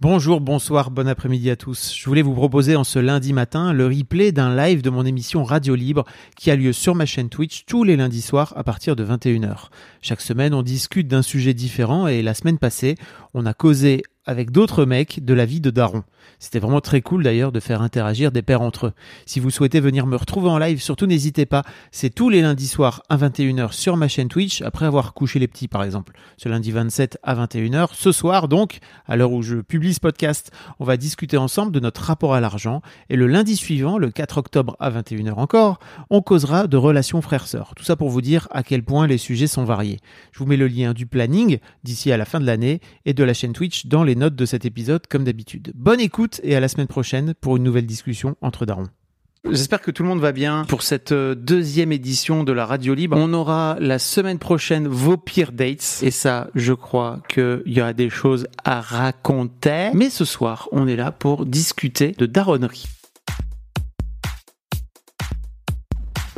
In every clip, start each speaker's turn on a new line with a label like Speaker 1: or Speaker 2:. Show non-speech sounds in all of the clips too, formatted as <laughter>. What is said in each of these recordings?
Speaker 1: Bonjour, bonsoir, bon après-midi à tous. Je voulais vous proposer en ce lundi matin le replay d'un live de mon émission Radio Libre qui a lieu sur ma chaîne Twitch tous les lundis soirs à partir de 21h. Chaque semaine, on discute d'un sujet différent et la semaine passée, on a causé avec d'autres mecs de la vie de Daron. C'était vraiment très cool d'ailleurs de faire interagir des pères entre eux. Si vous souhaitez venir me retrouver en live, surtout n'hésitez pas. C'est tous les lundis soirs à 21h sur ma chaîne Twitch, après avoir couché les petits par exemple. Ce lundi 27 à 21h. Ce soir donc, à l'heure où je publie ce podcast, on va discuter ensemble de notre rapport à l'argent. Et le lundi suivant, le 4 octobre à 21h encore, on causera de relations frères-sœurs. Tout ça pour vous dire à quel point les sujets sont variés. Je vous mets le lien du planning d'ici à la fin de l'année et de la chaîne Twitch dans les notes de cet épisode comme d'habitude. Bonne écoute et à la semaine prochaine pour une nouvelle discussion entre darons. J'espère que tout le monde va bien pour cette euh, deuxième édition de la Radio Libre. On aura la semaine prochaine vos pires dates. Et ça, je crois qu'il y aura des choses à raconter. Mais ce soir, on est là pour discuter de daronnerie.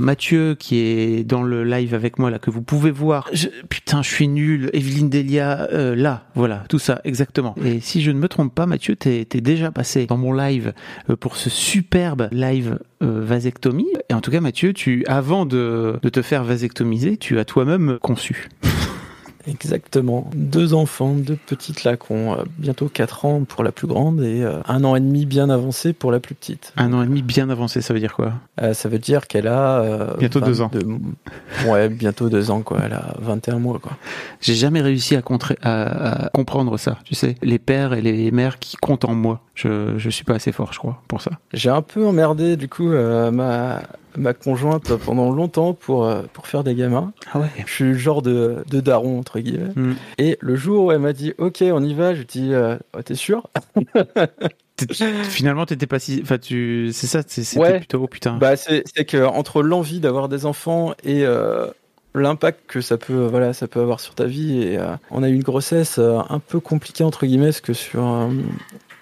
Speaker 1: Mathieu qui est dans le live avec moi là que vous pouvez voir. Je- putain, je suis nul. Evelyne Delia, euh, là, voilà, tout ça exactement. Et si je ne me trompe pas, Mathieu, t'es t'es déjà passé dans mon live euh, pour ce superbe live euh, vasectomie. Et en tout cas, Mathieu, tu avant de, de te faire vasectomiser, tu as toi-même conçu. <laughs>
Speaker 2: Exactement. Deux enfants, deux petites là qui ont bientôt 4 ans pour la plus grande et euh, un an et demi bien avancé pour la plus petite.
Speaker 1: Un an et demi bien avancé, ça veut dire quoi?
Speaker 2: Euh, ça veut dire qu'elle a... euh,
Speaker 1: Bientôt deux ans.
Speaker 2: 22 Ouais, bientôt deux ans quoi. Elle a 21 mois quoi.
Speaker 1: J'ai jamais réussi à, à- à comprendre ça. Tu sais, les pères et les mères qui comptent en moi. Je je suis pas assez fort, je crois, pour ça.
Speaker 2: J'ai un peu emmerdé du coup euh, ma, ma conjointe pendant longtemps pour, euh, pour faire des gamins.
Speaker 1: Ah ouais.
Speaker 2: Je suis le genre de, de daron entre guillemets.
Speaker 1: Mm.
Speaker 2: Et le jour où elle m'a dit ok on y va, je lui dis euh, Oh, t'es sûr? <laughs>
Speaker 1: Finalement, t'étais pas si. Enfin, tu. C'est ça. c'est- C'était
Speaker 2: Ouais.
Speaker 1: plutôt. Oh putain.
Speaker 2: Bah, c'est c'est que entre l'envie d'avoir des enfants et euh, l'impact que ça peut, voilà, ça peut avoir sur ta vie, et euh, on a eu une grossesse euh, un peu compliquée entre guillemets, parce que sur, euh,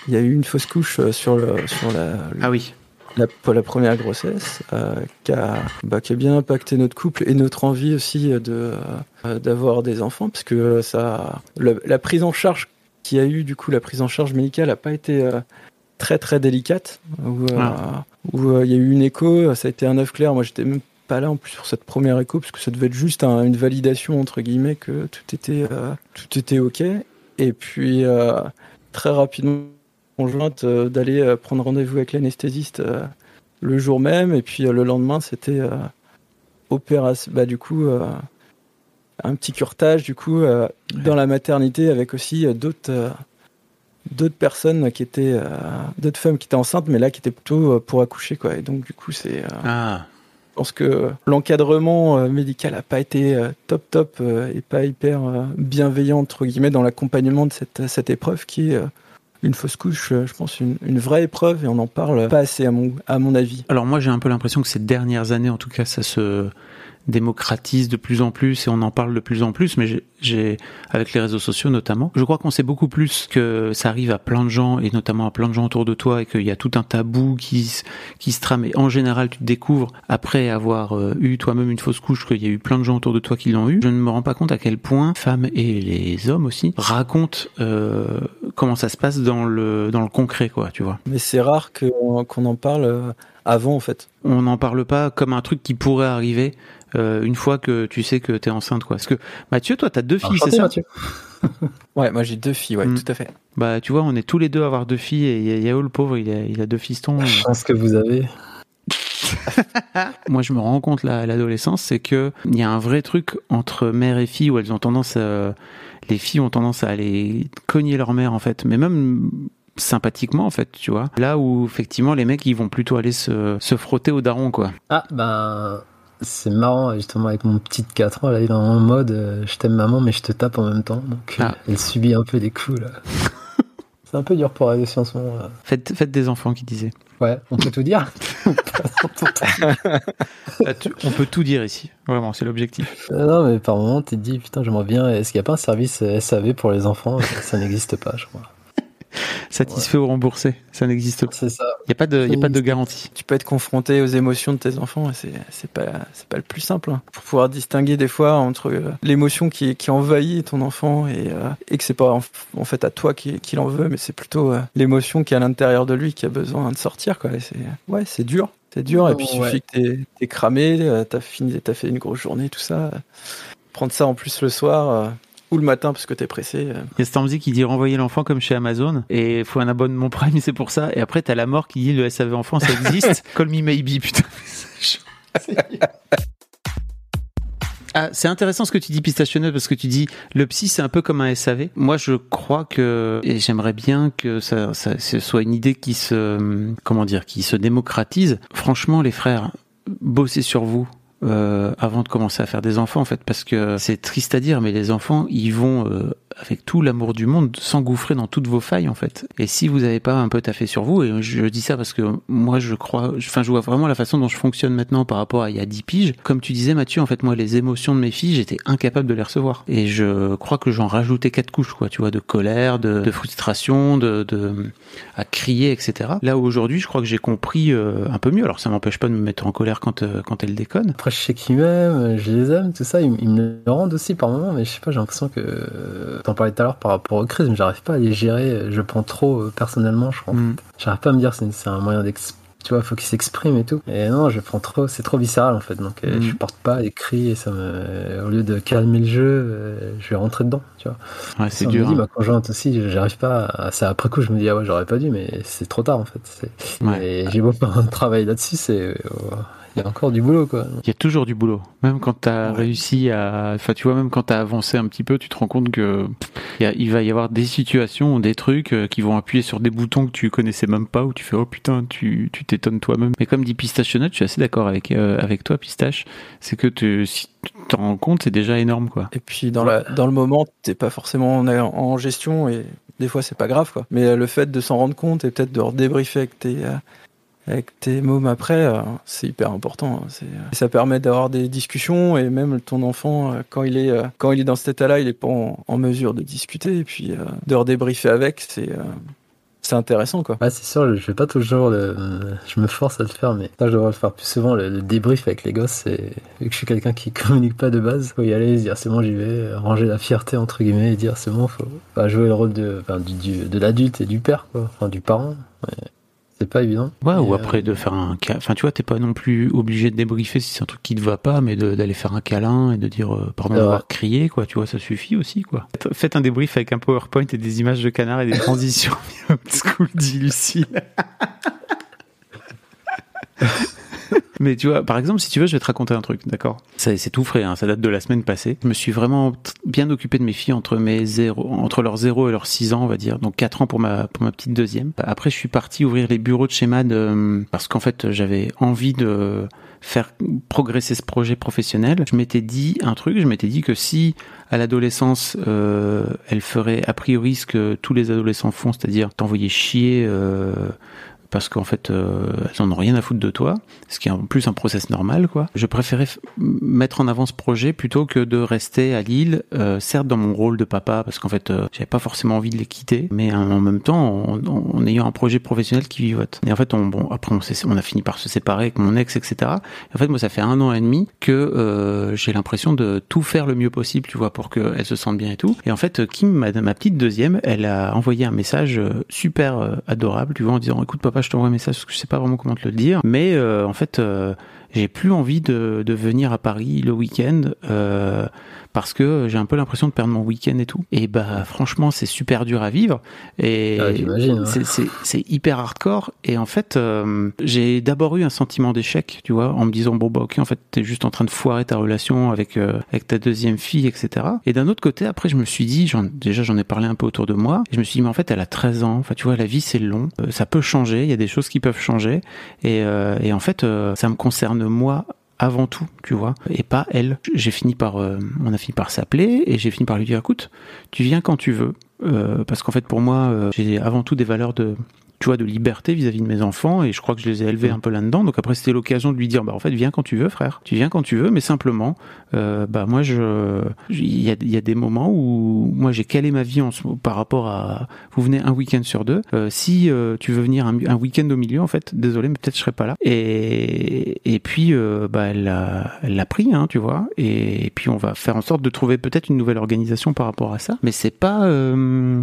Speaker 2: il y a eu une fausse couche euh, sur le, sur la,
Speaker 1: ah oui.
Speaker 2: la, pour la première grossesse, euh, qui a, bah, qui a bien impacté notre couple et notre envie aussi de euh, d'avoir des enfants, parce que ça, la prise en charge qu'il y a eu, du coup, la prise en charge médicale n'a pas été euh, très très délicate. Où
Speaker 1: Ah.
Speaker 2: il y a eu une écho, ça a été un œuf clair. Moi, j'étais même pas là en plus sur cette première écho, parce que ça devait être juste un- une validation entre guillemets que tout était tout était ok. Et puis très rapidement, conjointe euh, d'aller euh, prendre rendez-vous avec l'anesthésiste euh, le jour même, et puis le lendemain, c'était opération. Bah du coup. un petit curtage du coup euh, dans la maternité avec aussi euh, d'autres euh, d'autres personnes qui étaient d'autres femmes qui étaient enceintes mais là qui étaient plutôt pour accoucher quoi et donc du coup c'est
Speaker 1: Ah.
Speaker 2: je pense que l'encadrement médical a pas été top top et pas hyper bienveillant entre guillemets dans l'accompagnement de cette cette épreuve qui est une fausse couche euh, je pense une, vraie épreuve et on en parle pas assez à mon avis.
Speaker 1: Alors moi, j'ai un peu l'impression que ces dernières années, en tout cas, ça se démocratise de plus en plus et on en parle de plus en plus, mais j'ai- avec les réseaux sociaux notamment, je crois qu'on sait beaucoup plus que ça arrive à plein de gens et notamment à plein de gens autour de toi et qu'il y a tout un tabou qui, qui se trame et en général tu te découvres après avoir euh, eu toi-même une fausse couche qu'il y a eu plein de gens autour de toi qui l'ont eu. Je ne me rends pas compte à quel point femmes et les hommes aussi racontent euh, comment ça se passe dans le, dans le concret quoi, tu vois.
Speaker 2: mais c'est rare que- qu'on en parle euh, avant en fait
Speaker 1: on n'en parle pas comme un truc qui pourrait arriver euh, une fois que tu sais que t'es enceinte quoi. Parce que Mathieu, toi t'as deux filles, c'est ça
Speaker 2: ouais moi j'ai deux filles ouais
Speaker 1: Mm.
Speaker 2: tout à fait
Speaker 1: Bah tu vois, on est tous les deux à avoir deux filles et Yao le pauvre, il a, il a deux fistons. <laughs>
Speaker 3: chance que vous avez. <laughs>
Speaker 1: Moi je me rends compte là à l'adolescence, c'est que il y a un vrai truc entre mère et fille où elles ont tendance à, les filles ont tendance à aller cogner leur mère en fait, mais même sympathiquement en fait, tu vois. Là où effectivement les mecs ils vont plutôt aller se, se frotter au daron quoi.
Speaker 3: Ah, ben, c'est marrant, justement, avec mon petit de 4 ans, là, il est en mode euh, je t'aime maman, mais je te tape en même temps. Donc, euh,
Speaker 1: Ah.
Speaker 3: elle subit un peu des coups, là. <laughs> c'est un peu dur pour elle aussi en ce moment. là.
Speaker 1: Faites, faites des enfants qui disaient.
Speaker 3: Ouais, on peut tout dire. <laughs>
Speaker 1: Ah, on peut tout dire ici. Vraiment, c'est l'objectif.
Speaker 3: Euh, non, mais par moment, tu te dis, putain, j'aimerais bien. Est-ce qu'il n'y a pas un service SAV pour les enfants? Ça n'existe pas, je crois.
Speaker 1: Satisfait ou remboursé, ça n'existe pas.
Speaker 3: C'est ça.
Speaker 1: Il n'y a, pas de- y a pas de garantie.
Speaker 2: Tu peux être confronté aux émotions de tes enfants et c'est c'est pas c'est pas le plus simple hein. pour pouvoir distinguer des fois entre euh, l'émotion qui qui envahit ton enfant et euh, et que c'est pas en, en fait à toi qui qui l'en veut mais c'est plutôt euh, l'émotion qui est à l'intérieur de lui qui a besoin de sortir quoi. Et c'est ouais c'est dur c'est dur et puis il
Speaker 3: Ouais.
Speaker 2: suffit que t'es t'es cramé euh, t'as fini t'as fait une grosse journée tout ça prendre ça en plus le soir euh, ou le matin parce que t'es pressé. euh,
Speaker 1: Il y a Stormzy qui dit renvoyer l'enfant comme chez Amazon et il faut un abonnement Prime, c'est pour ça. Et après, t'as la mort qui dit le SAV enfant, ça existe. <laughs> Call me maybe, putain. <laughs> Ah, c'est intéressant ce que tu dis, Pistachionneuse, parce que tu dis le psy, c'est un peu comme un SAV. Moi, je crois que, et j'aimerais bien que ça, ça, ce soit une idée qui se, comment dire, qui se démocratise. Franchement, les frères, bossez sur vous. Euh, avant de commencer à faire des enfants en fait parce que c'est triste à dire mais les enfants ils vont euh, avec tout l'amour du monde s'engouffrer dans toutes vos failles en fait. Et si vous n'avez pas un peu taffé sur vous et je dis ça parce que moi je crois enfin je vois vraiment la façon dont je fonctionne maintenant par rapport à il y a 10 piges. Comme tu disais Mathieu en fait moi les émotions de mes filles j'étais incapable de les recevoir. Et je crois que j'en rajoutais quatre couches quoi tu vois de colère de, frustration de, de à crier etc là aujourd'hui je crois que j'ai compris euh, un peu mieux. Alors ça m'empêche pas de me mettre en colère quand euh, quand elle déconne.
Speaker 3: Après, je sais qu'ils m'aiment, je les aime, tout ça. Ils, me rendent aussi par moments, mais je sais pas, j'ai l'impression que. T'en parlais tout à l'heure par rapport aux crises, mais j'arrive pas à les gérer. Je prends trop euh, personnellement, je crois.
Speaker 1: Mm.
Speaker 3: J'arrive pas à me dire c'est c'est un moyen d'ex. Tu vois, faut qu'il s'exprime et tout. Et non, je prends trop, c'est trop viscéral en fait. Donc
Speaker 1: Mhm.
Speaker 3: je porte pas les cris et ça me. Au lieu de calmer le jeu, euh, je vais rentrer dedans, tu vois.
Speaker 1: ouais c'est
Speaker 3: Ça me
Speaker 1: dur
Speaker 3: dit,
Speaker 1: hein.
Speaker 3: ma conjointe aussi, j'arrive pas. À... C'est après coup, je me dis, ah ouais, j'aurais pas dû, mais c'est trop tard en fait. C'est-
Speaker 1: Ouais.
Speaker 3: Et j'ai beau faire un travail là-dessus, c'est. Il y a encore du boulot quoi.
Speaker 1: Il y a toujours du boulot. Même quand tu as
Speaker 2: Ouais.
Speaker 1: réussi à. Enfin, tu vois, même quand tu as avancé un petit peu, tu te rends compte que il, y a- il va y avoir des situations, des trucs euh, qui vont appuyer sur des boutons que tu connaissais même pas, où tu fais oh putain, tu tu t'étonnes toi-même. Mais comme dit Pistachionnet, je suis assez d'accord avec, euh, avec toi, Pistache. C'est que tu, si tu t'en rends compte, c'est déjà énorme, quoi.
Speaker 2: Et puis dans, la, dans le moment, t'es pas forcément en, en gestion et des fois c'est pas grave quoi. Mais euh, le fait de s'en rendre compte et peut-être de redébriefer avec tes, avec tes mômes après, euh, c'est hyper important. hein. Euh, ça permet d'avoir des discussions et même ton enfant, euh, quand il est, quand il est dans cet état-là, il est pas en, mesure de discuter et puis de redébriefer avec, c'est, c'est intéressant quoi.
Speaker 3: Ouais, c'est sûr, je fais pas toujours. Je me force à le faire, mais ça, je devrais le faire plus souvent. Le, débrief avec les gosses, c'est. Vu que je suis quelqu'un qui <laughs> communique pas de base, faut y aller, se dire c'est bon, j'y vais, ranger la fierté, entre guillemets, et dire c'est bon, faut enfin, jouer le rôle de, de l'adulte et du père, quoi. Enfin, du parent. C'est pas évident.
Speaker 1: Ouais, ou
Speaker 3: Et,
Speaker 1: après
Speaker 3: euh,
Speaker 1: de faire un câlin. Enfin, tu vois, t'es pas non plus obligé de débriefer si c'est un truc qui te va pas, mais de- d'aller faire un câlin et de dire euh, pardon d'avoir crié, quoi. Tu vois, ça suffit aussi, quoi. Faites un débrief avec un PowerPoint et des images de canard et des transitions. <laughs> Old school, dit Lucille. Mais tu vois, par exemple, si tu veux, je vais te raconter un truc, d'accord? C'est tout frais, hein, ça date de la semaine passée. Je me suis vraiment bien occupé de mes filles entre, mes zéro, entre leurs 0 et leurs 6 ans, on va dire. Donc 4 ans pour ma, pour ma petite deuxième. Après, je suis parti ouvrir les bureaux de schéma de, parce qu'en fait, j'avais envie de faire progresser ce projet professionnel. Je m'étais dit un truc, je m'étais dit que si à l'adolescence, euh, elle ferait a priori ce que tous les adolescents font, c'est-à-dire t'envoyer chier euh, parce qu'en fait, euh, elles en ont rien à foutre de toi, ce qui est en plus un process normal, quoi. Je préférais mettre en avant ce projet plutôt que de rester à Lille, euh, certes dans mon rôle de papa, parce qu'en fait, euh, j'avais pas forcément envie de les quitter, mais en même temps, en, ayant un projet professionnel qui vivote. Et en fait, on, bon, après, on, on a fini par se séparer avec mon ex, etc. Et en fait, moi, ça fait un an et demi que euh, j'ai l'impression de tout faire le mieux possible, tu vois, pour qu'elle se sente bien et tout. Et en fait, Kim, ma, ma petite deuxième, elle a envoyé un message euh, super euh, adorable, tu vois, en disant, écoute, papa, je t'envoie un message parce que je sais pas vraiment comment te le dire, mais euh, en fait, euh, j'ai plus envie de, de venir à Paris le week-end euh, parce que j'ai un peu l'impression de perdre mon week-end et tout. Et bah, franchement, c'est super dur à vivre. Et
Speaker 3: Ah, ouais.
Speaker 1: c'est- c'est c'est hyper hardcore. Et en fait, euh, j'ai d'abord eu un sentiment d'échec, tu vois, en me disant bon bah ok, en fait, t'es juste en train de foirer ta relation avec euh, avec ta deuxième fille, etc. Et d'un autre côté, après, je me suis dit, déjà j'en ai parlé un peu autour de moi, et je me suis dit mais en fait, elle a 13 ans. Enfin, tu vois, la vie c'est long, Euh, ça peut changer. Il y a des choses qui peuvent changer. Et, euh, et en fait, euh, ça me concerne moi avant tout, tu vois, et pas elle. J'ai fini par, euh, on a fini par s'appeler et j'ai fini par lui dire, écoute, tu viens quand tu veux, euh, parce qu'en fait pour moi, euh, j'ai avant tout des valeurs de tu vois, de liberté vis-à-vis de mes enfants, et je crois que je les ai élevés un peu là-dedans. Donc après, c'était l'occasion de lui dire, bah en fait, viens quand tu veux, frère. Tu viens quand tu veux, mais simplement, euh, bah moi, je, il y a, y a, des moments où moi j'ai calé ma vie en, par rapport à, vous venez un week-end sur deux. Euh, si euh, tu veux venir un, week-end au milieu, en fait, désolé, mais peut-être je serai pas là. Et et puis, euh, bah elle l'a, elle l'a pris, hein, tu vois. Et, et, puis on va faire en sorte de trouver peut-être une nouvelle organisation par rapport à ça. Mais c'est pas euh,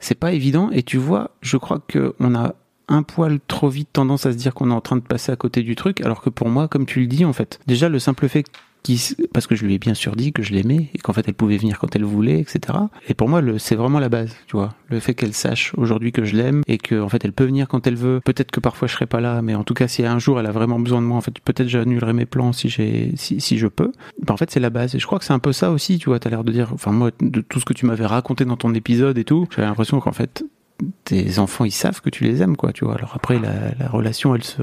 Speaker 1: c'est pas évident. Et tu vois, je crois que on a un poil trop vite tendance à se dire qu'on est en train de passer à côté du truc, alors que pour moi, comme tu le dis, en fait, déjà le simple fait parce que je lui ai bien sûr dit que je l'aimais et qu'en fait elle pouvait venir quand elle voulait, etc. Et pour moi, c'est vraiment la base, tu vois. Le fait qu'elle sache aujourd'hui que je l'aime et que en fait elle peut venir quand elle veut. Peut-être que parfois je serai pas là, mais en tout cas si un jour elle a vraiment besoin de moi, en fait peut-être j'annulerai mes plans si j'ai si, je peux. Ben, en fait c'est la base et je crois que c'est un peu ça aussi, tu vois. T'as l'air de dire, enfin moi de tout ce que tu m'avais raconté dans ton épisode et tout, j'avais l'impression qu'en fait tes enfants ils savent que tu les aimes quoi tu vois alors après la, la relation elle se.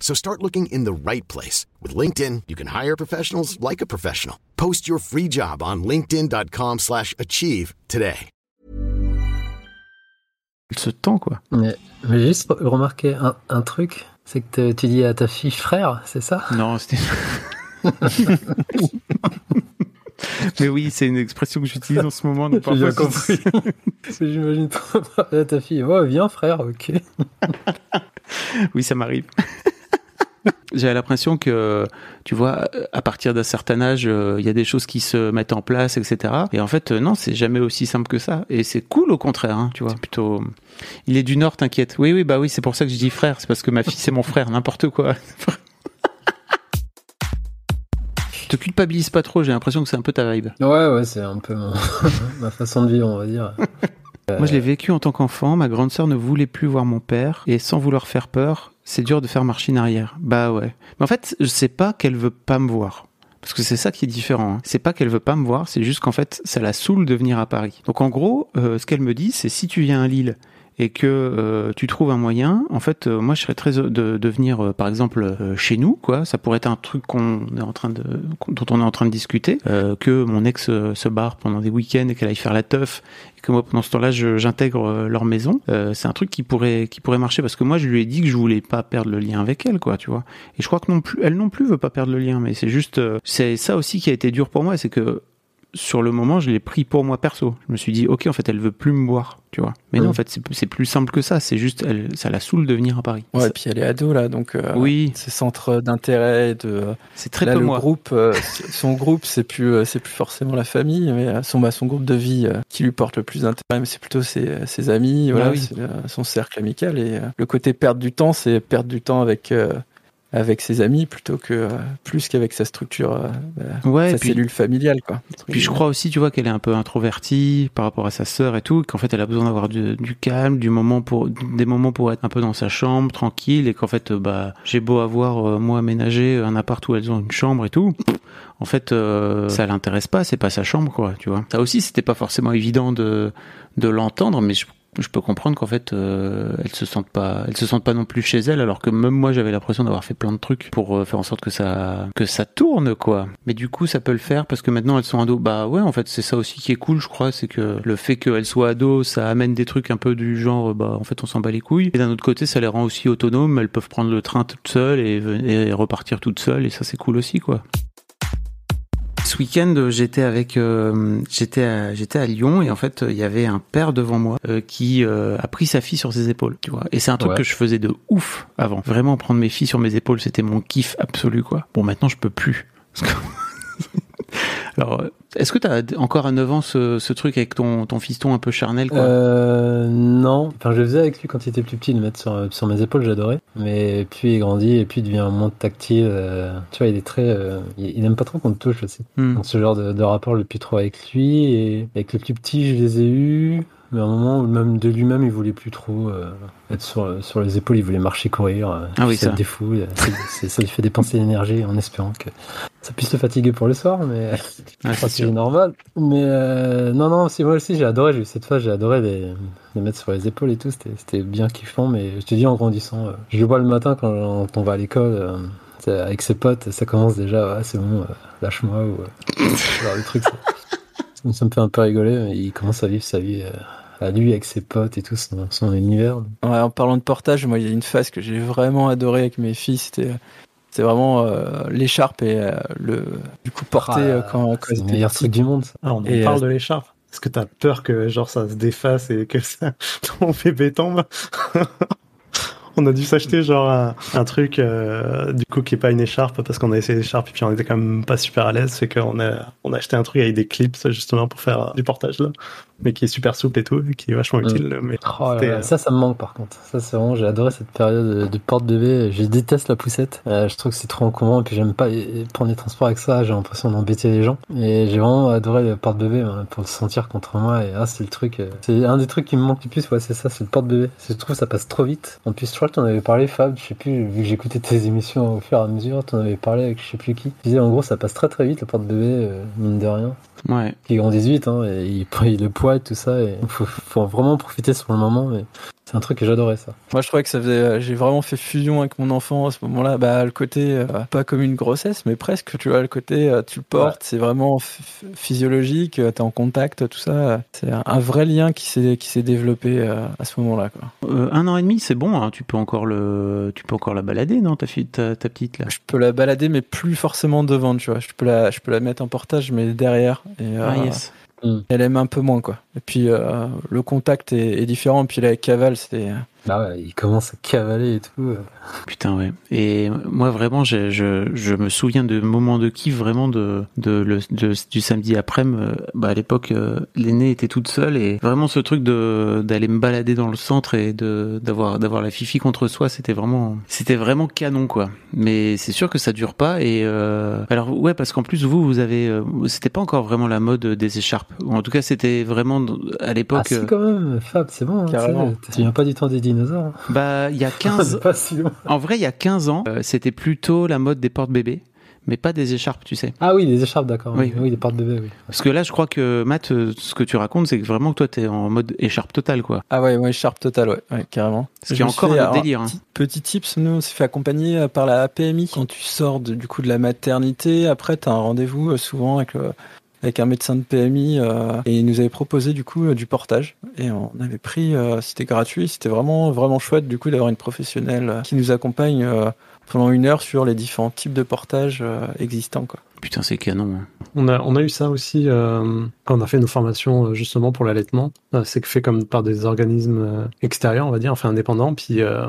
Speaker 4: So start looking in the right place. With LinkedIn, you can hire professionals like a professional. Post your free job on linkedin.com slash achieve today.
Speaker 1: Ce temps, quoi.
Speaker 3: Mais, mais j'ai juste remarqué un, un truc, c'est que tu dis à ta fille frère, c'est ça?
Speaker 1: Non, c'était... <laughs> Mais oui, c'est une expression que j'utilise en ce moment.
Speaker 3: J'ai bien compris. <laughs> J'imagine trop ta fille. Oh, viens frère, ok. <laughs>
Speaker 1: oui, ça m'arrive. <laughs> J'ai l'impression que, tu vois, à partir d'un certain âge, il euh, y a des choses qui se mettent en place, etc. Et en fait, euh, non, c'est jamais aussi simple que ça. Et c'est cool, au contraire, hein, tu vois. Plutôt. Il est du Nord, t'inquiète. Oui, oui, bah oui, c'est pour ça que je dis frère. C'est parce que ma fille, c'est mon frère, n'importe quoi. <laughs> te culpabilise pas trop, j'ai l'impression que c'est un peu ta vibe.
Speaker 3: Ouais, ouais, c'est un peu ma, <laughs> ma façon de vivre, on va dire.
Speaker 1: Moi, je l'ai vécu en tant qu'enfant. Ma grande sœur ne voulait plus voir mon père. Et sans vouloir faire peur, c'est dur de faire machine arrière. Bah ouais. Mais en fait, je sais pas qu'elle veut pas me voir. Parce que c'est ça qui est différent. Hein. C'est pas qu'elle veut pas me voir, c'est juste qu'en fait, ça la saoule de venir à Paris. Donc en gros, euh, ce qu'elle me dit, c'est si tu viens à Lille et que euh, tu trouves un moyen, en fait, euh, moi je serais très de, de venir, euh, par exemple, euh, chez nous, quoi. Ça pourrait être un truc qu'on est en train de, dont on est en train de discuter, euh, que mon ex se barre pendant des week-ends et qu'elle aille faire la teuf, et que moi pendant ce temps-là j'intègre leur maison. c'est un truc qui pourrait, qui pourrait marcher parce que moi je lui ai dit que je voulais pas perdre le lien avec elle, quoi, tu vois. Et je crois que non plus, elle non plus veut pas perdre le lien, mais c'est juste, c'est ça aussi qui a été dur pour moi, c'est que sur le moment, je l'ai pris pour moi perso. Je me suis dit, ok, en fait, elle veut plus me voir, tu vois. Mais non, en fait, c'est plus simple que ça. C'est juste, elle, ça la saoule de venir à Paris.
Speaker 2: Ouais,
Speaker 1: ça...
Speaker 2: et puis elle est ado là, donc. Euh,
Speaker 1: oui.
Speaker 2: Ses centres d'intérêt, de.
Speaker 1: C'est très
Speaker 2: là,
Speaker 1: peu
Speaker 2: le
Speaker 1: moi.
Speaker 2: groupe, euh, son groupe, c'est plus, euh, c'est plus forcément la famille, mais son, bah, son groupe de vie qui lui porte le plus d'intérêt, mais c'est plutôt ses, ses amis, voilà,
Speaker 1: oui.
Speaker 2: son cercle amical. Et le côté perdre du temps, c'est perdre du temps avec avec ses amis plutôt que euh, plus qu'avec sa structure, euh, bah,
Speaker 1: ouais,
Speaker 2: sa
Speaker 1: puis,
Speaker 2: cellule familiale quoi.
Speaker 1: Puis je crois aussi, tu vois, qu'elle est un peu introvertie par rapport à sa sœur et tout, qu'en fait elle a besoin d'avoir du, du, calme, du moment pour des moments pour être un peu dans sa chambre, tranquille, et qu'en fait bah j'ai beau avoir euh, moi aménagé un appart où elles ont une chambre et tout. En fait, euh, ça l'intéresse pas, c'est pas sa chambre, quoi, tu vois. Ça aussi, c'était pas forcément évident de de l'entendre, mais je je peux comprendre qu'en fait euh, elles se sentent pas elles se sentent pas non plus chez elles alors que même moi j'avais l'impression d'avoir fait plein de trucs pour euh, faire en sorte que ça que ça tourne quoi. Mais du coup ça peut le faire parce que maintenant elles sont ados. Bah ouais en fait c'est ça aussi qui est cool je crois c'est que le fait qu'elles soient ados ça amène des trucs un peu du genre bah en fait on s'en bat les couilles. Et d'un autre côté ça les rend aussi autonomes. Elles peuvent prendre le train toutes seules et, et repartir toutes seules et ça c'est cool aussi quoi ce week-end, j'étais avec, euh, j'étais à, j'étais à Lyon et en fait, il y avait un père devant moi euh, qui euh, a pris sa fille sur ses épaules, tu vois. Et c'est un truc
Speaker 3: Ouais.
Speaker 1: que je faisais de ouf avant. Vraiment prendre mes filles sur mes épaules, c'était mon kiff absolu, quoi. Bon, maintenant, je peux plus. <laughs> Alors, euh, est-ce que t'as encore à 9 ans ce, ce truc avec ton, ton fiston un peu charnel, quoi?
Speaker 3: Euh, non. Enfin, je le faisais avec lui quand il était plus petit, le mettre sur, sur mes épaules, j'adorais. Mais puis il grandit et puis il devient moins tactile. euh, tu vois, il est très. euh, il, il aime pas trop qu'on le touche aussi.
Speaker 1: Hmm.
Speaker 3: Donc ce genre de, de rapport, je l'ai plus trop avec lui. Et avec le plus petit, je les ai eus. Mais à un moment où même de lui-même, il voulait plus trop euh, être sur, sur les épaules, il voulait marcher, courir. euh,
Speaker 1: Ah oui,
Speaker 3: ça
Speaker 1: ça.
Speaker 3: le défoule. C'est- ça lui fait dépenser l'énergie en espérant que ça puisse le fatiguer pour le soir, mais
Speaker 1: Ah, <laughs> c'est
Speaker 3: normal. Mais euh, non, non, si moi aussi j'ai adoré, j'ai eu cette phase, j'ai adoré les, les mettre sur les épaules et tout, c'était bien kiffant, mais je te dis en grandissant, euh, je le vois le matin quand on va à l'école. euh, avec ses potes, ça commence déjà, ouais, c'est bon, lâche-moi, ou genre de trucs. Ça, ça me- fait un peu rigoler, mais il commence à vivre sa vie à lui, avec ses potes et tout, son, son univers.
Speaker 2: Ouais, en parlant de portage, moi, il y a une phase que j'ai vraiment adoré avec mes filles. C'était, c'était vraiment euh, l'écharpe et euh, le, du coup, porter
Speaker 3: Ah,
Speaker 2: euh, quand, quand
Speaker 3: c'est le meilleur truc du monde.
Speaker 5: Ah, on
Speaker 2: Et,
Speaker 5: parle de l'écharpe. Est-ce que t'as peur que genre ça se défasse et que ça, <laughs> ton bébé tombe? <laughs> On a dû s'acheter genre un, un truc euh, du coup qui est pas une écharpe parce qu'on a essayé l'écharpe et puis on était quand même pas super à l'aise. C'est qu'on a on a acheté un truc avec des clips justement pour faire du portage là, mais qui est super souple et tout, et qui est vachement
Speaker 3: Mm.
Speaker 5: utile. Mais
Speaker 3: Oh
Speaker 5: euh,
Speaker 3: ça, ça me manque par contre. Ça, c'est vraiment, j'ai adoré cette période de, de porte-bébé. Je déteste la poussette. Euh, je trouve que c'est trop encombrant. Et puis, j'aime pas prendre les transports avec ça. J'ai l'impression d'embêter les gens. Et j'ai vraiment adoré le porte-bébé hein, pour le sentir contre moi. Et ah, c'est le truc. euh, c'est un des trucs qui me manque le plus. Ouais, c'est ça, c'est le porte-bébé. Je trouve que ça passe trop vite. En plus, je crois que t'en avais parlé, Fab. Je sais plus, vu que j'écoutais tes émissions au fur et à mesure, t'en avais parlé avec je sais plus qui. Tu disais, en gros, ça passe très très vite le porte-bébé, euh, mine de rien
Speaker 1: Ouais.
Speaker 3: qui grandissent vite, hein, et il, <laughs> il le poids et tout ça, et <laughs> faut, faut vraiment profiter sur le moment, mais c'est un truc que j'adorais ça.
Speaker 2: Moi, je trouvais que ça faisait. euh, J'ai vraiment fait fusion avec mon enfant à ce moment-là. Bah, le côté, euh, pas comme une grossesse, mais presque, tu vois, le côté, euh, tu le portes, c'est vraiment ph- ph- physiologique, euh, t'es en contact, tout ça. C'est un, un vrai lien qui s'est qui s'est développé euh, à ce moment-là, quoi.
Speaker 1: Euh, un an et demi, c'est bon. hein. Tu peux encore le, tu peux encore la balader, non, ta fille, ta, ta petite là?
Speaker 2: Je peux la balader, mais plus forcément devant, tu vois. Je peux la, je peux la mettre en portage, mais derrière. Et, euh,
Speaker 1: Ah yes.
Speaker 2: Elle aime un peu moins, quoi. Et puis, euh, le contact est, est différent. Et puis, là, avec Caval, c'était.
Speaker 3: Là, ouais, il commence à cavaler et tout.
Speaker 1: Putain ouais. Et moi vraiment, je, je, je me souviens de moments de kiff vraiment de, de, le, de- du samedi après-midi. euh, Bah à l'époque, euh, l'aînée était toute seule et vraiment ce truc de d'aller me balader dans le centre et de d'avoir d'avoir la fifi contre soi, c'était vraiment c'était vraiment canon quoi. Mais c'est sûr que ça dure pas et euh, alors ouais parce qu'en plus vous vous avez c'était pas encore vraiment la mode des écharpes en tout cas c'était vraiment à
Speaker 3: Ah,
Speaker 1: l'époque
Speaker 3: si,
Speaker 1: euh,
Speaker 3: quand même, Fab, c'est bon. hein,
Speaker 2: Carrément.
Speaker 3: tu sais, Tu viens pas du temps des dinosaures. hein.
Speaker 1: bah il y a <laughs> 15
Speaker 3: C'est pas si loin.
Speaker 1: En vrai, il y a 15 ans, euh, c'était plutôt la mode des porte-bébés, mais pas des écharpes, tu sais.
Speaker 3: Ah oui, les écharpes, d'accord.
Speaker 1: Oui.
Speaker 3: Oui, les porte-bébés, oui.
Speaker 1: Parce que là, je crois que Matt, euh, ce que tu racontes, c'est que vraiment que toi, t'es en mode écharpe totale, quoi.
Speaker 2: Ah ouais, ouais, Sharp total, ouais, ouais carrément.
Speaker 1: Ce qui est encore un délire. hein.
Speaker 2: Petit, petit tips, nous on s'est fait accompagner par la APMI quand tu sors de- du coup de la maternité. Après, tu as un rendez-vous souvent avec, le- avec un médecin de PMI euh, et il nous avait proposé du coup euh, du portage et on avait pris, euh, c'était gratuit, c'était vraiment vraiment chouette du coup d'avoir une professionnelle qui nous accompagne euh, pendant une heure sur les différents types de portage euh, existants quoi.
Speaker 1: Putain, c'est canon. hein.
Speaker 5: On a, on a eu ça aussi euh, quand on a fait nos formations justement pour l'allaitement. C'est que fait comme par des organismes extérieurs, on va dire, enfin indépendants, puis euh,